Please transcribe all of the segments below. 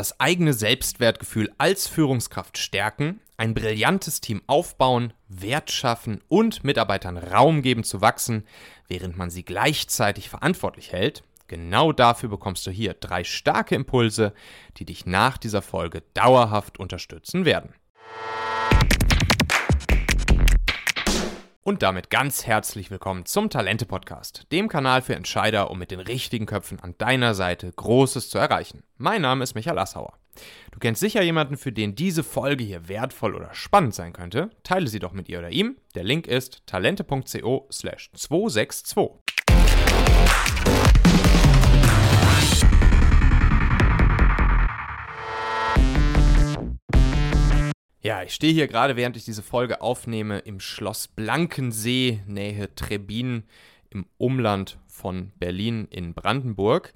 das eigene Selbstwertgefühl als Führungskraft stärken, ein brillantes Team aufbauen, Wert schaffen und Mitarbeitern Raum geben zu wachsen, während man sie gleichzeitig verantwortlich hält. Genau dafür bekommst du hier drei starke Impulse, die dich nach dieser Folge dauerhaft unterstützen werden. Und damit ganz herzlich willkommen zum Talente Podcast, dem Kanal für Entscheider, um mit den richtigen Köpfen an deiner Seite Großes zu erreichen. Mein Name ist Michael Assauer. Du kennst sicher jemanden, für den diese Folge hier wertvoll oder spannend sein könnte. Teile sie doch mit ihr oder ihm. Der Link ist talente.co/slash 262. Ja, ich stehe hier gerade, während ich diese Folge aufnehme, im Schloss Blankensee, Nähe Trebin, im Umland von Berlin in Brandenburg.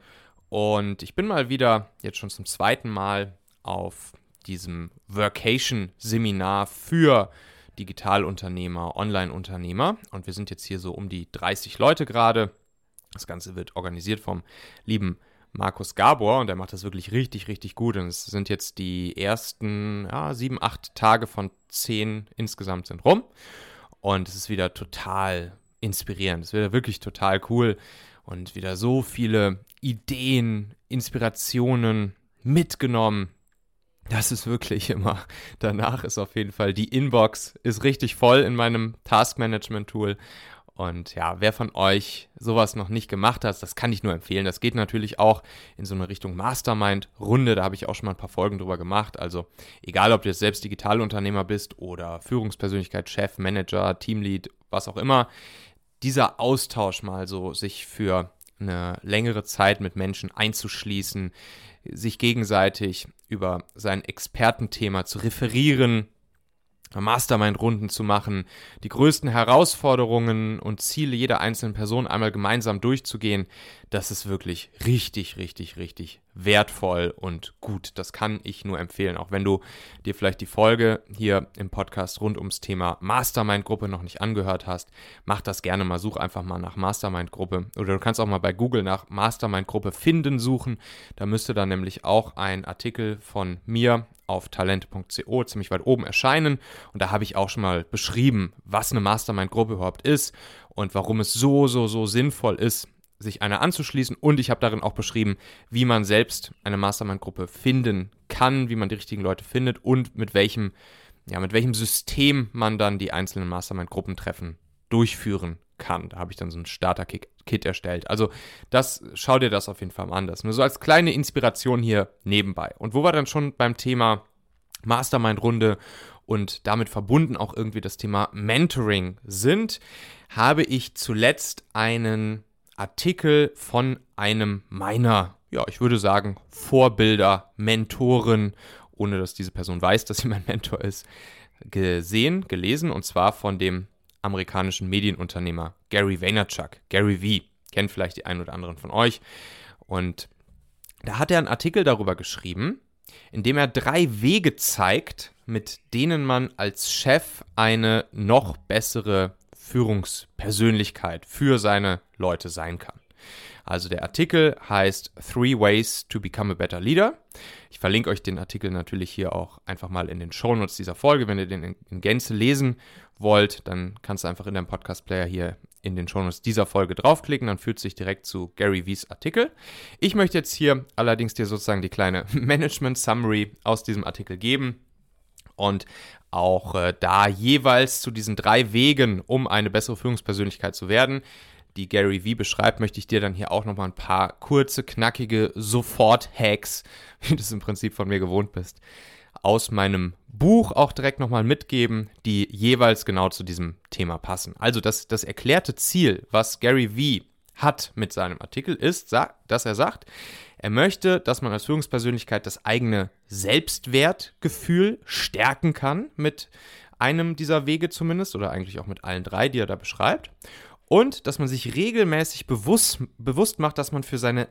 Und ich bin mal wieder, jetzt schon zum zweiten Mal, auf diesem Workation-Seminar für Digitalunternehmer, Online-Unternehmer. Und wir sind jetzt hier so um die 30 Leute gerade. Das Ganze wird organisiert vom lieben Markus Gabor und der macht das wirklich richtig, richtig gut. Und es sind jetzt die ersten ja, sieben, acht Tage von zehn insgesamt sind rum. Und es ist wieder total inspirierend. Es wieder wirklich total cool und wieder so viele Ideen, Inspirationen mitgenommen. Das ist wirklich immer. Danach ist auf jeden Fall die Inbox ist richtig voll in meinem Taskmanagement Tool und ja, wer von euch sowas noch nicht gemacht hat, das kann ich nur empfehlen. Das geht natürlich auch in so eine Richtung Mastermind-Runde. Da habe ich auch schon mal ein paar Folgen drüber gemacht. Also egal, ob du jetzt selbst Digitalunternehmer bist oder Führungspersönlichkeit, Chef, Manager, Teamlead, was auch immer, dieser Austausch mal so, sich für eine längere Zeit mit Menschen einzuschließen, sich gegenseitig über sein Expertenthema zu referieren, Mastermind-Runden zu machen, die größten Herausforderungen und Ziele jeder einzelnen Person einmal gemeinsam durchzugehen, das ist wirklich richtig, richtig, richtig wertvoll und gut. Das kann ich nur empfehlen. Auch wenn du dir vielleicht die Folge hier im Podcast rund ums Thema Mastermind-Gruppe noch nicht angehört hast, mach das gerne mal. Such einfach mal nach Mastermind-Gruppe. Oder du kannst auch mal bei Google nach Mastermind-Gruppe finden suchen. Da müsste dann nämlich auch ein Artikel von mir auf talente.co ziemlich weit oben erscheinen. Und da habe ich auch schon mal beschrieben, was eine Mastermind-Gruppe überhaupt ist und warum es so, so, so sinnvoll ist, sich einer anzuschließen. Und ich habe darin auch beschrieben, wie man selbst eine Mastermind-Gruppe finden kann, wie man die richtigen Leute findet und mit welchem, ja, mit welchem System man dann die einzelnen Mastermind-Gruppentreffen durchführen kann. Da habe ich dann so ein Starter-Kit erstellt. Also das, schau dir das auf jeden Fall mal an. Das nur so als kleine Inspiration hier nebenbei. Und wo wir dann schon beim Thema Mastermind-Runde und damit verbunden auch irgendwie das Thema Mentoring sind, habe ich zuletzt einen Artikel von einem meiner, ja, ich würde sagen, Vorbilder, Mentoren, ohne dass diese Person weiß, dass sie mein Mentor ist, gesehen, gelesen, und zwar von dem amerikanischen Medienunternehmer Gary Vaynerchuk, Gary V. Kennt vielleicht die einen oder anderen von euch. Und da hat er einen Artikel darüber geschrieben, in dem er drei Wege zeigt, mit denen man als Chef eine noch bessere Führungspersönlichkeit für seine Leute sein kann. Also der Artikel heißt Three Ways to Become a Better Leader. Ich verlinke euch den Artikel natürlich hier auch einfach mal in den Shownotes dieser Folge. Wenn ihr den in Gänze lesen wollt, dann kannst du einfach in deinem Podcast-Player hier in den Shownotes dieser Folge draufklicken, dann führt sich direkt zu Gary V's Artikel. Ich möchte jetzt hier allerdings dir sozusagen die kleine Management Summary aus diesem Artikel geben und auch äh, da jeweils zu diesen drei Wegen, um eine bessere Führungspersönlichkeit zu werden, die Gary V beschreibt, möchte ich dir dann hier auch nochmal ein paar kurze, knackige Sofort-Hacks, wie du es im Prinzip von mir gewohnt bist, aus meinem Buch auch direkt nochmal mitgeben, die jeweils genau zu diesem Thema passen. Also das, das erklärte Ziel, was Gary V hat mit seinem Artikel, ist, dass er sagt, er möchte, dass man als Führungspersönlichkeit das eigene Selbstwertgefühl stärken kann mit einem dieser Wege zumindest oder eigentlich auch mit allen drei, die er da beschreibt. Und dass man sich regelmäßig bewusst, bewusst macht, dass man für seine,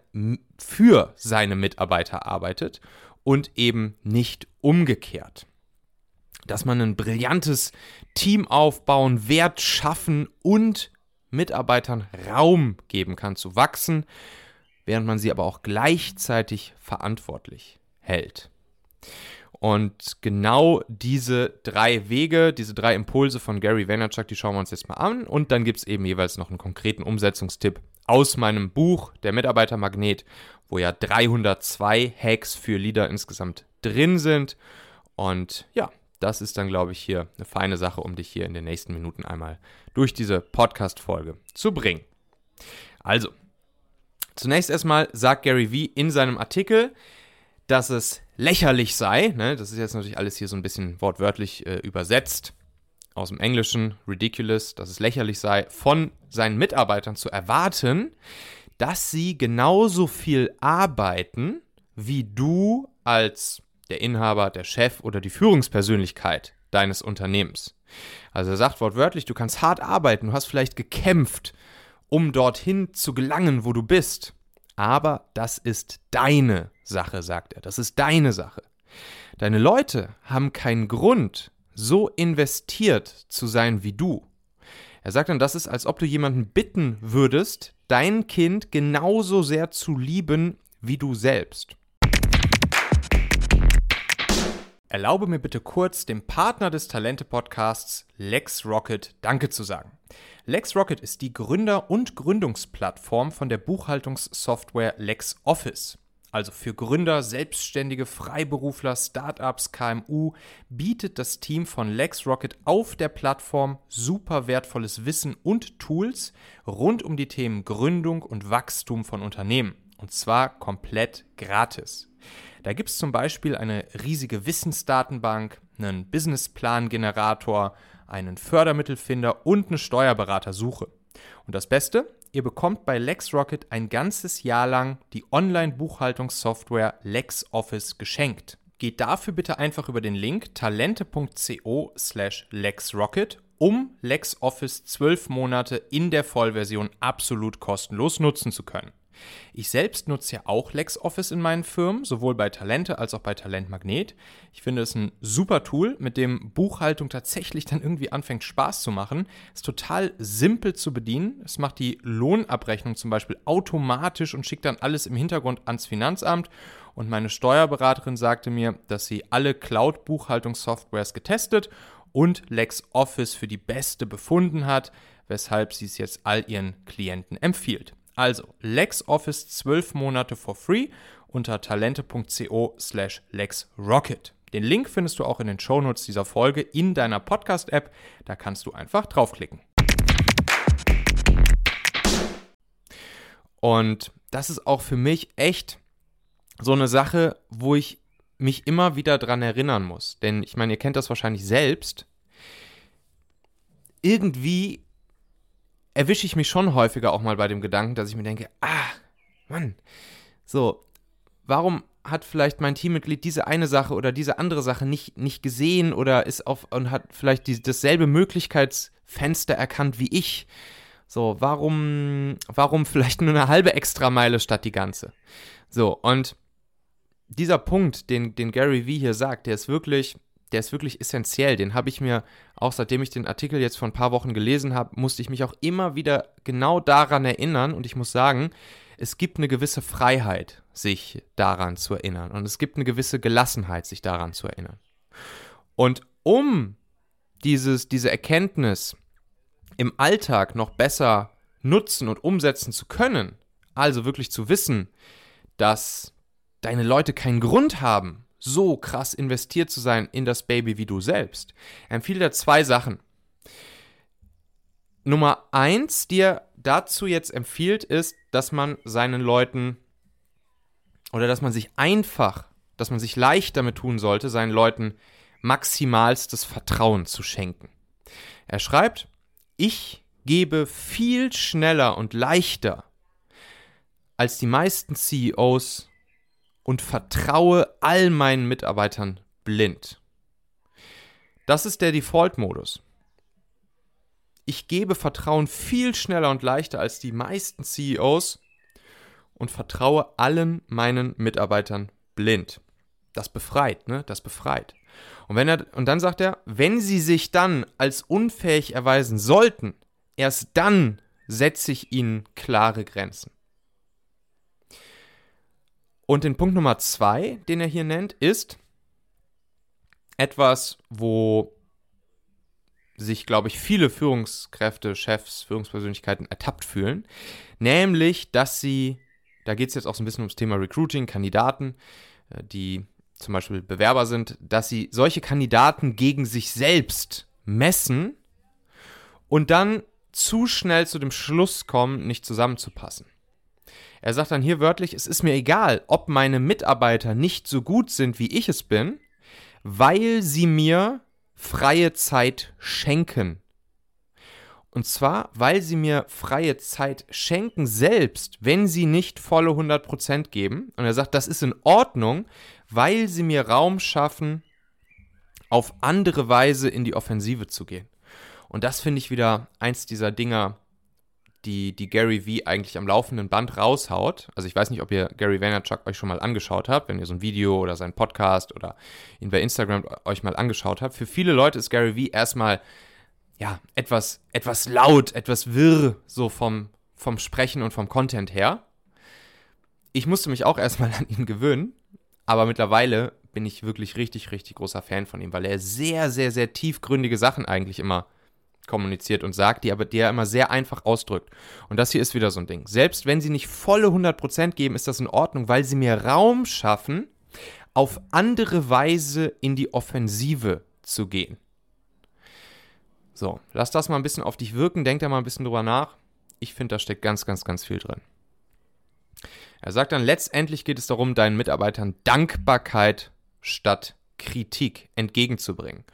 für seine Mitarbeiter arbeitet und eben nicht umgekehrt. Dass man ein brillantes Team aufbauen, Wert schaffen und Mitarbeitern Raum geben kann zu wachsen, während man sie aber auch gleichzeitig verantwortlich hält. Und genau diese drei Wege, diese drei Impulse von Gary Vaynerchuk, die schauen wir uns jetzt mal an. Und dann gibt es eben jeweils noch einen konkreten Umsetzungstipp aus meinem Buch, Der Mitarbeitermagnet, wo ja 302 Hacks für Leader insgesamt drin sind. Und ja, das ist dann, glaube ich, hier eine feine Sache, um dich hier in den nächsten Minuten einmal durch diese Podcast-Folge zu bringen. Also, zunächst erstmal sagt Gary Vee in seinem Artikel, dass es lächerlich sei, ne, das ist jetzt natürlich alles hier so ein bisschen wortwörtlich äh, übersetzt, aus dem Englischen, ridiculous, dass es lächerlich sei, von seinen Mitarbeitern zu erwarten, dass sie genauso viel arbeiten, wie du als der Inhaber, der Chef oder die Führungspersönlichkeit deines Unternehmens. Also er sagt wortwörtlich, du kannst hart arbeiten, du hast vielleicht gekämpft, um dorthin zu gelangen, wo du bist. Aber das ist deine Sache, sagt er. Das ist deine Sache. Deine Leute haben keinen Grund, so investiert zu sein wie du. Er sagt dann, das ist, als ob du jemanden bitten würdest, dein Kind genauso sehr zu lieben wie du selbst. Erlaube mir bitte kurz, dem Partner des Talente-Podcasts LexRocket Danke zu sagen. LexRocket ist die Gründer- und Gründungsplattform von der Buchhaltungssoftware LexOffice. Also für Gründer, Selbstständige, Freiberufler, Startups, KMU bietet das Team von LexRocket auf der Plattform super wertvolles Wissen und Tools rund um die Themen Gründung und Wachstum von Unternehmen. Und zwar komplett gratis. Da gibt es zum Beispiel eine riesige Wissensdatenbank, einen Businessplan-Generator, einen Fördermittelfinder und eine Steuerberatersuche. Und das Beste, ihr bekommt bei LexRocket ein ganzes Jahr lang die Online-Buchhaltungssoftware LexOffice geschenkt. Geht dafür bitte einfach über den Link talente.co slash LexRocket, um LexOffice 12 Monate in der Vollversion absolut kostenlos nutzen zu können. Ich selbst nutze ja auch LexOffice in meinen Firmen, sowohl bei Talente als auch bei Talentmagnet. Ich finde es ein super Tool, mit dem Buchhaltung tatsächlich dann irgendwie anfängt Spaß zu machen. Es ist total simpel zu bedienen. Es macht die Lohnabrechnung zum Beispiel automatisch und schickt dann alles im Hintergrund ans Finanzamt. Und meine Steuerberaterin sagte mir, dass sie alle Cloud-Buchhaltungssoftwares getestet und LexOffice für die beste befunden hat, weshalb sie es jetzt all ihren Klienten empfiehlt. Also LexOffice 12 Monate for free unter talente.co slash LexRocket. Den Link findest du auch in den Shownotes dieser Folge in deiner Podcast-App. Da kannst du einfach draufklicken. Und das ist auch für mich echt so eine Sache, wo ich mich immer wieder dran erinnern muss. Denn ich meine, ihr kennt das wahrscheinlich selbst. Irgendwie erwische ich mich schon häufiger auch mal bei dem Gedanken, dass ich mir denke, ah, Mann, so, warum hat vielleicht mein Teammitglied diese eine Sache oder diese andere Sache nicht, nicht gesehen oder ist auf und hat vielleicht die, dasselbe Möglichkeitsfenster erkannt wie ich? So, warum, warum vielleicht nur eine halbe Extrameile statt die ganze? So, und dieser Punkt, den, den Gary Vee hier sagt, der ist wirklich, der ist wirklich essentiell. Den habe ich mir, auch seitdem ich den Artikel jetzt vor ein paar Wochen gelesen habe, musste ich mich auch immer wieder genau daran erinnern. Und ich muss sagen, es gibt eine gewisse Freiheit, sich daran zu erinnern. Und es gibt eine gewisse Gelassenheit, sich daran zu erinnern. Und um dieses, diese Erkenntnis im Alltag noch besser nutzen und umsetzen zu können, also wirklich zu wissen, dass deine Leute keinen Grund haben, so krass investiert zu sein in das Baby wie du selbst, empfiehlt er zwei Sachen. Nummer eins, die er dazu jetzt empfiehlt, ist, dass man seinen Leuten oder dass man sich einfach, dass man sich leicht damit tun sollte, seinen Leuten maximalstes Vertrauen zu schenken. Er schreibt, ich gebe viel schneller und leichter als die meisten CEOs und vertraue all meinen Mitarbeitern blind. Das ist der Default-Modus. Ich gebe Vertrauen viel schneller und leichter als die meisten CEOs und vertraue allen meinen Mitarbeitern blind. Das befreit, ne? Das befreit. Und, wenn er, und dann sagt er, wenn sie sich dann als unfähig erweisen sollten, erst dann setze ich ihnen klare Grenzen. Und den Punkt Nummer zwei, den er hier nennt, ist etwas, wo sich, glaube ich, viele Führungskräfte, Chefs, Führungspersönlichkeiten ertappt fühlen. Nämlich, dass sie, da geht es jetzt auch so ein bisschen ums Thema Recruiting, Kandidaten, äh, die zum Beispiel Bewerber sind, dass sie solche Kandidaten gegen sich selbst messen und dann zu schnell zu dem Schluss kommen, nicht zusammenzupassen. Er sagt dann hier wörtlich, es ist mir egal, ob meine Mitarbeiter nicht so gut sind, wie ich es bin, weil sie mir freie Zeit schenken. Und zwar, weil sie mir freie Zeit schenken selbst, wenn sie nicht volle 100% geben. Und er sagt, das ist in Ordnung, weil sie mir Raum schaffen, auf andere Weise in die Offensive zu gehen. Und das finde ich wieder eins dieser Dinger, die, die Gary V eigentlich am laufenden Band raushaut. Also ich weiß nicht, ob ihr Gary Vaynerchuk euch schon mal angeschaut habt, wenn ihr so ein Video oder seinen Podcast oder ihn bei Instagram euch mal angeschaut habt. Für viele Leute ist Gary V erstmal ja, etwas, etwas laut, etwas wirr, so vom, vom Sprechen und vom Content her. Ich musste mich auch erstmal an ihn gewöhnen, aber mittlerweile bin ich wirklich richtig, richtig großer Fan von ihm, weil er sehr, sehr, sehr tiefgründige Sachen eigentlich immer kommuniziert und sagt, die aber die er immer sehr einfach ausdrückt. Und das hier ist wieder so ein Ding. Selbst wenn sie nicht volle 100% geben, ist das in Ordnung, weil sie mir Raum schaffen, auf andere Weise in die Offensive zu gehen. So, lass das mal ein bisschen auf dich wirken, denk da mal ein bisschen drüber nach. Ich finde, da steckt ganz, ganz, ganz viel drin. Er sagt dann, letztendlich geht es darum, deinen Mitarbeitern Dankbarkeit statt Kritik entgegenzubringen.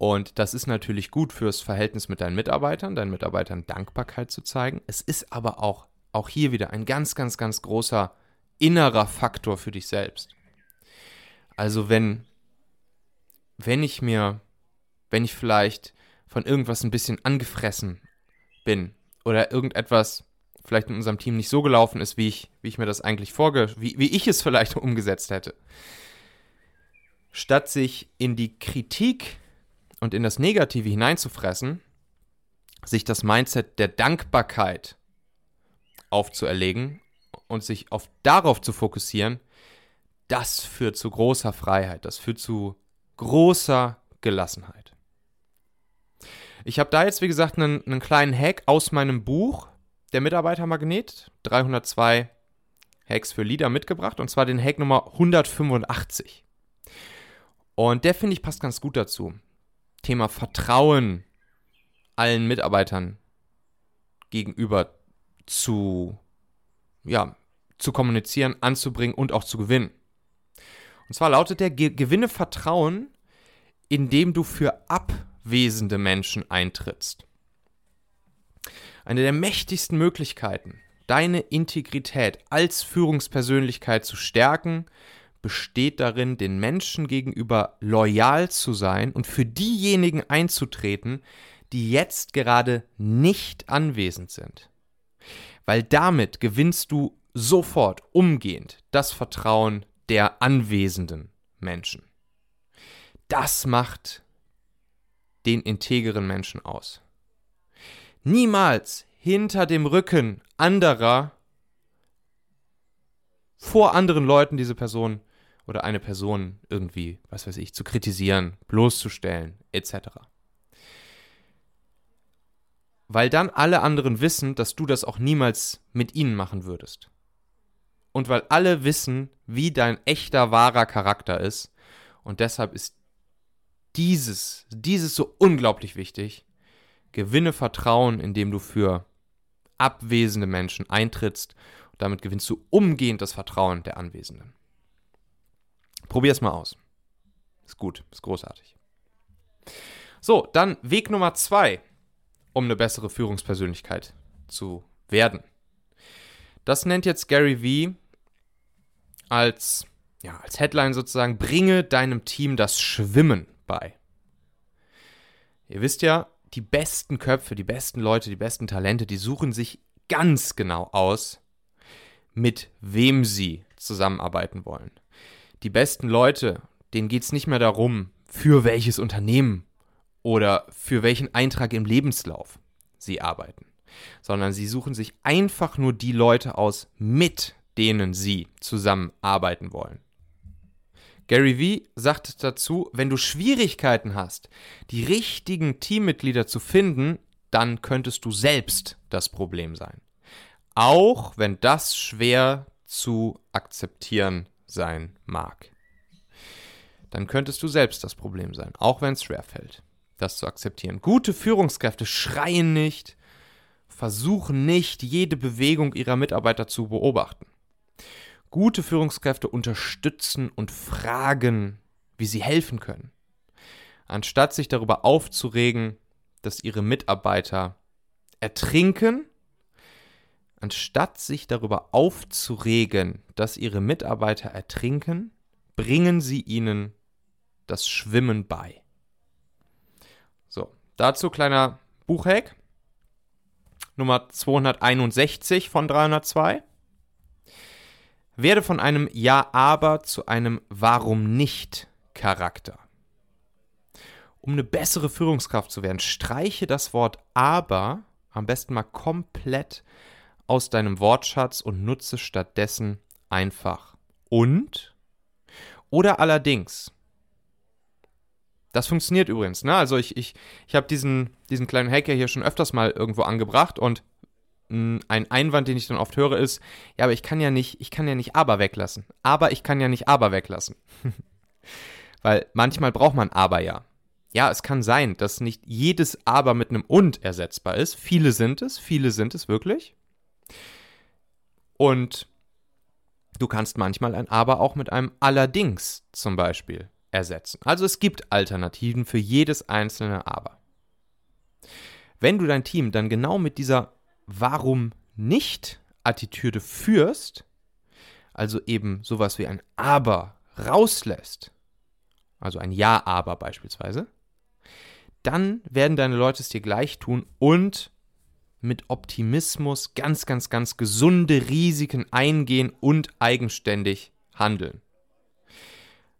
Und das ist natürlich gut fürs Verhältnis mit deinen Mitarbeitern, deinen Mitarbeitern Dankbarkeit zu zeigen. Es ist aber auch, auch hier wieder ein ganz, ganz, ganz großer innerer Faktor für dich selbst. Also wenn, wenn ich mir, wenn ich vielleicht von irgendwas ein bisschen angefressen bin oder irgendetwas vielleicht in unserem Team nicht so gelaufen ist, wie ich, wie ich mir das eigentlich vorge, wie, wie ich es vielleicht umgesetzt hätte. Statt sich in die Kritik und in das Negative hineinzufressen, sich das Mindset der Dankbarkeit aufzuerlegen und sich auf darauf zu fokussieren, das führt zu großer Freiheit, das führt zu großer Gelassenheit. Ich habe da jetzt, wie gesagt, einen, einen, kleinen Hack aus meinem Buch, der Mitarbeitermagnet, 302 Hacks für Leader mitgebracht, und zwar den Hack Nummer 185. Und der finde ich passt ganz gut dazu. Thema Vertrauen allen Mitarbeitern gegenüber zu, ja, zu kommunizieren, anzubringen und auch zu gewinnen. Und zwar lautet der, gewinne Vertrauen, indem du für abwesende Menschen eintrittst. Eine der mächtigsten Möglichkeiten, deine Integrität als Führungspersönlichkeit zu stärken, besteht darin, den Menschen gegenüber loyal zu sein und für diejenigen einzutreten, die jetzt gerade nicht anwesend sind. Weil damit gewinnst du sofort umgehend das Vertrauen der anwesenden Menschen. Das macht den integeren Menschen aus. Niemals hinter dem Rücken anderer vor anderen Leuten diese Person oder eine Person irgendwie, was weiß ich, zu kritisieren, bloßzustellen, etc. Weil dann alle anderen wissen, dass du das auch niemals mit ihnen machen würdest. Und weil alle wissen, wie dein echter, wahrer Charakter ist. Und deshalb ist dieses, dieses so unglaublich wichtig. Gewinne Vertrauen, indem du für abwesende Menschen eintrittst. Und damit gewinnst du umgehend das Vertrauen der Anwesenden. Probier es mal aus. Ist gut, ist großartig. So, dann Weg Nummer zwei, um eine bessere Führungspersönlichkeit zu werden. Das nennt jetzt Gary Vee als, ja, als Headline sozusagen, bringe deinem Team das Schwimmen bei. Ihr wisst ja, die besten Köpfe, die besten Leute, die besten Talente, die suchen sich ganz genau aus, mit wem sie zusammenarbeiten wollen die besten Leute, denen geht es nicht mehr darum, für welches Unternehmen oder für welchen Eintrag im Lebenslauf sie arbeiten, sondern sie suchen sich einfach nur die Leute aus, mit denen sie zusammenarbeiten wollen. Gary Vee sagt dazu, wenn du Schwierigkeiten hast, die richtigen Teammitglieder zu finden, dann könntest du selbst das Problem sein. Auch wenn das schwer zu akzeptieren sein mag. Dann könntest du selbst das Problem sein, auch wenn es schwer fällt, das zu akzeptieren. Gute Führungskräfte schreien nicht, versuchen nicht, jede Bewegung ihrer Mitarbeiter zu beobachten. Gute Führungskräfte unterstützen und fragen, wie sie helfen können, anstatt sich darüber aufzuregen, dass ihre Mitarbeiter ertrinken, anstatt sich darüber aufzuregen, dass ihre Mitarbeiter ertrinken, bringen sie ihnen das Schwimmen bei. So, dazu kleiner Buchhack. Nummer 261 von 302. Werde von einem Ja-Aber zu einem Warum nicht Charakter. Um eine bessere Führungskraft zu werden, streiche das Wort Aber am besten mal komplett aus deinem Wortschatz und nutze stattdessen einfach und oder allerdings. Das funktioniert übrigens. Ne? Also ich, ich, ich habe diesen, diesen kleinen Hacker hier schon öfters mal irgendwo angebracht und ein Einwand, den ich dann oft höre, ist, ja, aber ich kann ja nicht, ich kann ja nicht aber weglassen. Aber ich kann ja nicht aber weglassen. Weil manchmal braucht man aber ja. Ja, es kann sein, dass nicht jedes aber mit einem und ersetzbar ist. Viele sind es, viele sind es wirklich. Und du kannst manchmal ein aber auch mit einem allerdings zum Beispiel ersetzen. Also es gibt Alternativen für jedes einzelne aber. Wenn du dein Team dann genau mit dieser Warum nicht Attitüde führst, also eben sowas wie ein Aber rauslässt, also ein Ja-Aber beispielsweise, dann werden deine Leute es dir gleich tun und mit Optimismus ganz, ganz, ganz gesunde Risiken eingehen und eigenständig handeln.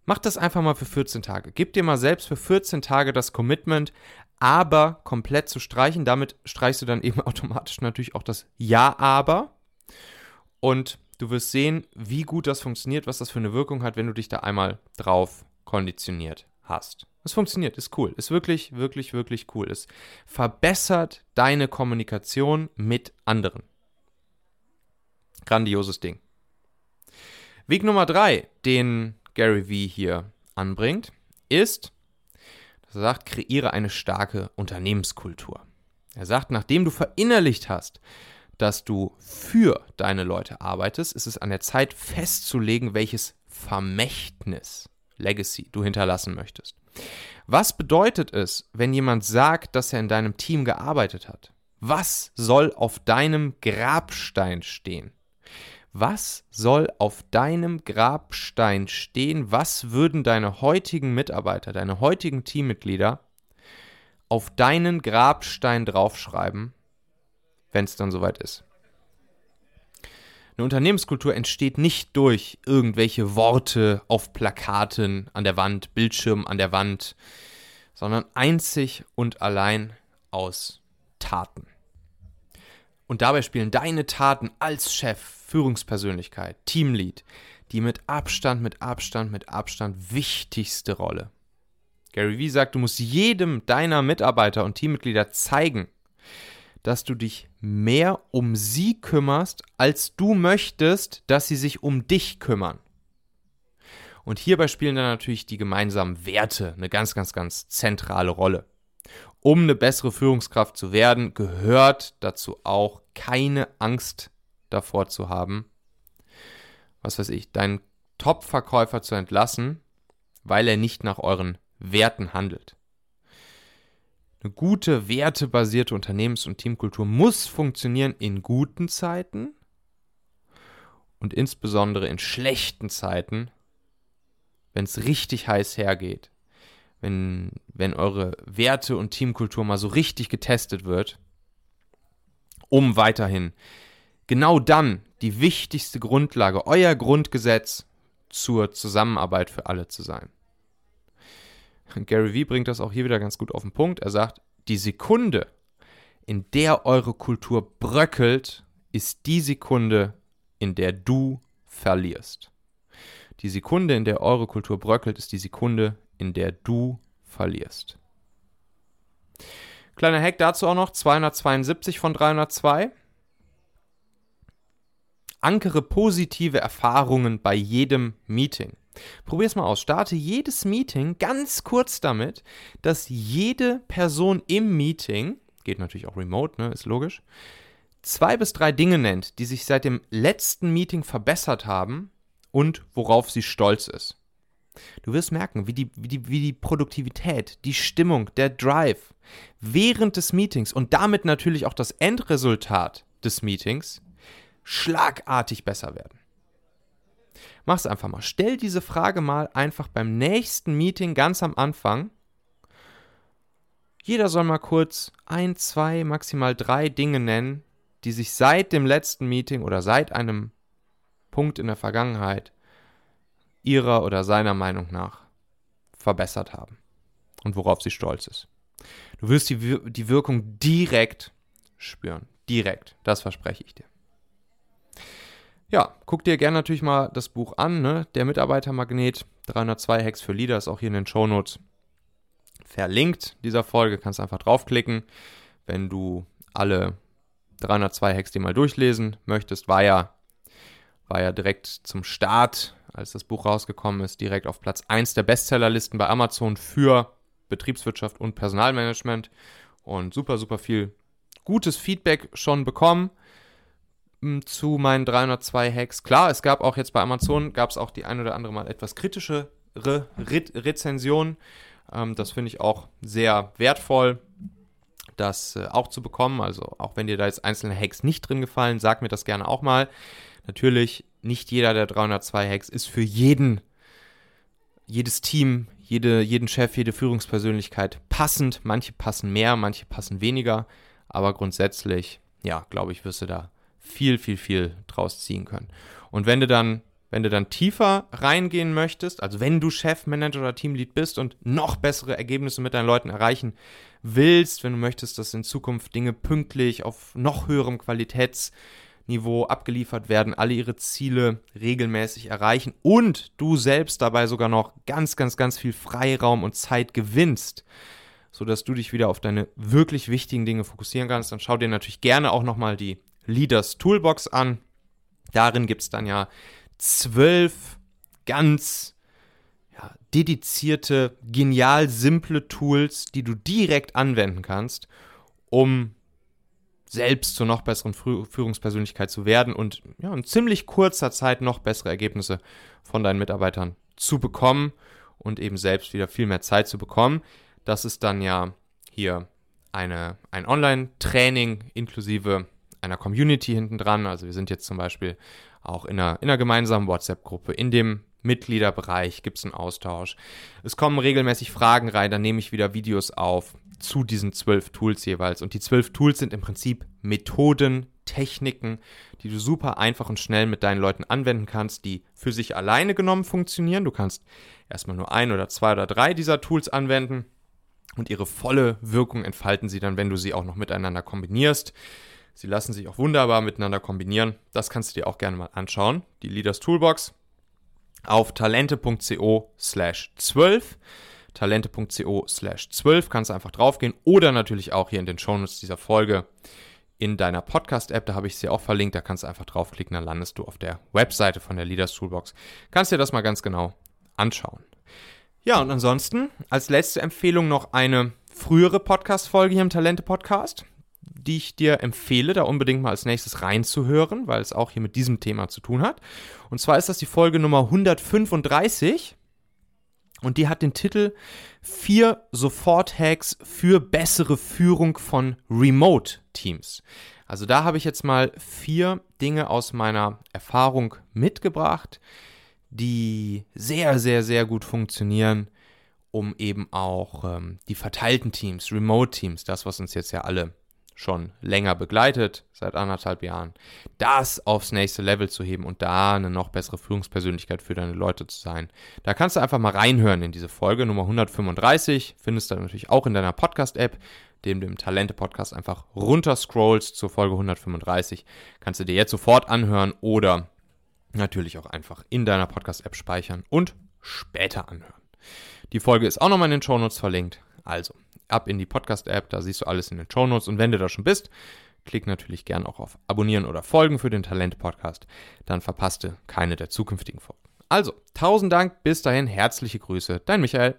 Mach das einfach mal für 14 Tage. Gib dir mal selbst für 14 Tage das Commitment, aber komplett zu streichen. Damit streichst du dann eben automatisch natürlich auch das Ja, aber. Und du wirst sehen, wie gut das funktioniert, was das für eine Wirkung hat, wenn du dich da einmal drauf konditioniert hast. Es funktioniert, ist cool, ist wirklich, wirklich, wirklich cool. Es verbessert deine Kommunikation mit anderen. Grandioses Ding. Weg Nummer drei, den Gary Vee hier anbringt, ist, dass er sagt, kreiere eine starke Unternehmenskultur. Er sagt, nachdem du verinnerlicht hast, dass du für deine Leute arbeitest, ist es an der Zeit festzulegen, welches Vermächtnis, Legacy du hinterlassen möchtest. Was bedeutet es, wenn jemand sagt, dass er in deinem Team gearbeitet hat? Was soll auf deinem Grabstein stehen? Was soll auf deinem Grabstein stehen? Was würden deine heutigen Mitarbeiter, deine heutigen Teammitglieder auf deinen Grabstein draufschreiben, wenn es dann soweit ist? Eine Unternehmenskultur entsteht nicht durch irgendwelche Worte auf Plakaten an der Wand, Bildschirmen an der Wand, sondern einzig und allein aus Taten. Und dabei spielen deine Taten als Chef, Führungspersönlichkeit, Teamlead die mit Abstand, mit Abstand, mit Abstand wichtigste Rolle. Gary Vee sagt, du musst jedem deiner Mitarbeiter und Teammitglieder zeigen, dass du dich mehr um sie kümmerst, als du möchtest, dass sie sich um dich kümmern. Und hierbei spielen dann natürlich die gemeinsamen Werte eine ganz, ganz, ganz zentrale Rolle. Um eine bessere Führungskraft zu werden, gehört dazu auch keine Angst davor zu haben, was weiß ich, deinen Top-Verkäufer zu entlassen, weil er nicht nach euren Werten handelt. Eine gute, wertebasierte Unternehmens- und Teamkultur muss funktionieren in guten Zeiten und insbesondere in schlechten Zeiten, wenn es richtig heiß hergeht, wenn, wenn eure Werte und Teamkultur mal so richtig getestet wird, um weiterhin genau dann die wichtigste Grundlage, euer Grundgesetz zur Zusammenarbeit für alle zu sein. Gary Vee bringt das auch hier wieder ganz gut auf den Punkt. Er sagt, die Sekunde, in der eure Kultur bröckelt, ist die Sekunde, in der du verlierst. Die Sekunde, in der eure Kultur bröckelt, ist die Sekunde, in der du verlierst. Kleiner Hack dazu auch noch, 272 von 302. Ankere positive Erfahrungen bei jedem Meeting. Probier es mal aus. Starte jedes Meeting ganz kurz damit, dass jede Person im Meeting, geht natürlich auch remote, ne, ist logisch, zwei bis drei Dinge nennt, die sich seit dem letzten Meeting verbessert haben und worauf sie stolz ist. Du wirst merken, wie die, wie, die, wie die Produktivität, die Stimmung, der Drive während des Meetings und damit natürlich auch das Endresultat des Meetings schlagartig besser werden. Mach's einfach mal. Stell diese Frage mal einfach beim nächsten Meeting ganz am Anfang. Jeder soll mal kurz ein, zwei, maximal drei Dinge nennen, die sich seit dem letzten Meeting oder seit einem Punkt in der Vergangenheit ihrer oder seiner Meinung nach verbessert haben und worauf sie stolz ist. Du wirst die, Wir die Wirkung direkt spüren. Direkt. Das verspreche ich dir. Ja, guck dir gerne natürlich mal das Buch an, ne? Der Mitarbeitermagnet, 302 Hacks für Leader, ist auch hier in den Shownotes verlinkt dieser Folge. Kannst einfach draufklicken. Wenn du alle 302 Hacks dir mal durchlesen möchtest, war ja, war ja direkt zum Start, als das Buch rausgekommen ist, direkt auf Platz 1 der Bestsellerlisten bei Amazon für Betriebswirtschaft und Personalmanagement und super, super viel gutes Feedback schon bekommen zu meinen 302 Hacks. Klar, es gab auch jetzt bei Amazon, gab es auch die ein oder andere mal etwas kritischere Re Rezension. Ähm, das finde ich auch sehr wertvoll, das äh, auch zu bekommen. Also auch wenn dir da jetzt einzelne Hacks nicht drin gefallen, sag mir das gerne auch mal. Natürlich, nicht jeder der 302 Hacks ist für jeden, jedes Team, jede, jeden Chef, jede Führungspersönlichkeit passend. Manche passen mehr, manche passen weniger. Aber grundsätzlich, ja, glaube ich, wirst du da viel, viel, viel draus ziehen können. Und wenn du dann, wenn du dann tiefer reingehen möchtest, also wenn du Chef, Manager oder Teamlead bist und noch bessere Ergebnisse mit deinen Leuten erreichen willst, wenn du möchtest, dass in Zukunft Dinge pünktlich auf noch höherem Qualitätsniveau abgeliefert werden, alle ihre Ziele regelmäßig erreichen und du selbst dabei sogar noch ganz, ganz, ganz viel Freiraum und Zeit gewinnst, sodass du dich wieder auf deine wirklich wichtigen Dinge fokussieren kannst, dann schau dir natürlich gerne auch nochmal die Leaders Toolbox an. Darin gibt es dann ja zwölf ganz ja, dedizierte, genial simple Tools, die du direkt anwenden kannst, um selbst zur noch besseren Führungspersönlichkeit zu werden und ja, in ziemlich kurzer Zeit noch bessere Ergebnisse von deinen Mitarbeitern zu bekommen und eben selbst wieder viel mehr Zeit zu bekommen. Das ist dann ja hier eine, ein Online-Training inklusive einer Community hinten dran. Also wir sind jetzt zum Beispiel auch in einer, in einer gemeinsamen WhatsApp-Gruppe. In dem Mitgliederbereich gibt es einen Austausch. Es kommen regelmäßig Fragen rein, dann nehme ich wieder Videos auf zu diesen zwölf Tools jeweils. Und die zwölf Tools sind im Prinzip Methoden, Techniken, die du super einfach und schnell mit deinen Leuten anwenden kannst, die für sich alleine genommen funktionieren. Du kannst erstmal nur ein oder zwei oder drei dieser Tools anwenden und ihre volle Wirkung entfalten sie dann, wenn du sie auch noch miteinander kombinierst. Sie lassen sich auch wunderbar miteinander kombinieren. Das kannst du dir auch gerne mal anschauen. Die Leaders Toolbox auf talente.co slash 12. Talente.co slash 12 kannst du einfach draufgehen oder natürlich auch hier in den Shownotes dieser Folge in deiner Podcast-App, da habe ich sie auch verlinkt, da kannst du einfach draufklicken, dann landest du auf der Webseite von der Leaders Toolbox. Kannst dir das mal ganz genau anschauen. Ja, und ansonsten als letzte Empfehlung noch eine frühere Podcast-Folge hier im Talente-Podcast die ich dir empfehle, da unbedingt mal als nächstes reinzuhören, weil es auch hier mit diesem Thema zu tun hat. Und zwar ist das die Folge Nummer 135 und die hat den Titel Vier Sofort-Hacks für bessere Führung von Remote-Teams. Also da habe ich jetzt mal vier Dinge aus meiner Erfahrung mitgebracht, die sehr, sehr, sehr gut funktionieren, um eben auch ähm, die verteilten Teams, Remote-Teams, das, was uns jetzt ja alle schon länger begleitet, seit anderthalb Jahren, das aufs nächste Level zu heben und da eine noch bessere Führungspersönlichkeit für deine Leute zu sein. Da kannst du einfach mal reinhören in diese Folge Nummer 135, findest du natürlich auch in deiner Podcast-App, dem du im Talente-Podcast einfach runterscrollst zur Folge 135. Kannst du dir jetzt sofort anhören oder natürlich auch einfach in deiner Podcast-App speichern und später anhören. Die Folge ist auch nochmal in den Shownotes verlinkt. Also, ab in die Podcast-App, da siehst du alles in den Show Notes. Und wenn du da schon bist, klick natürlich gern auch auf Abonnieren oder Folgen für den Talent-Podcast, dann verpasst du keine der zukünftigen Folgen. Also, tausend Dank, bis dahin, herzliche Grüße, dein Michael.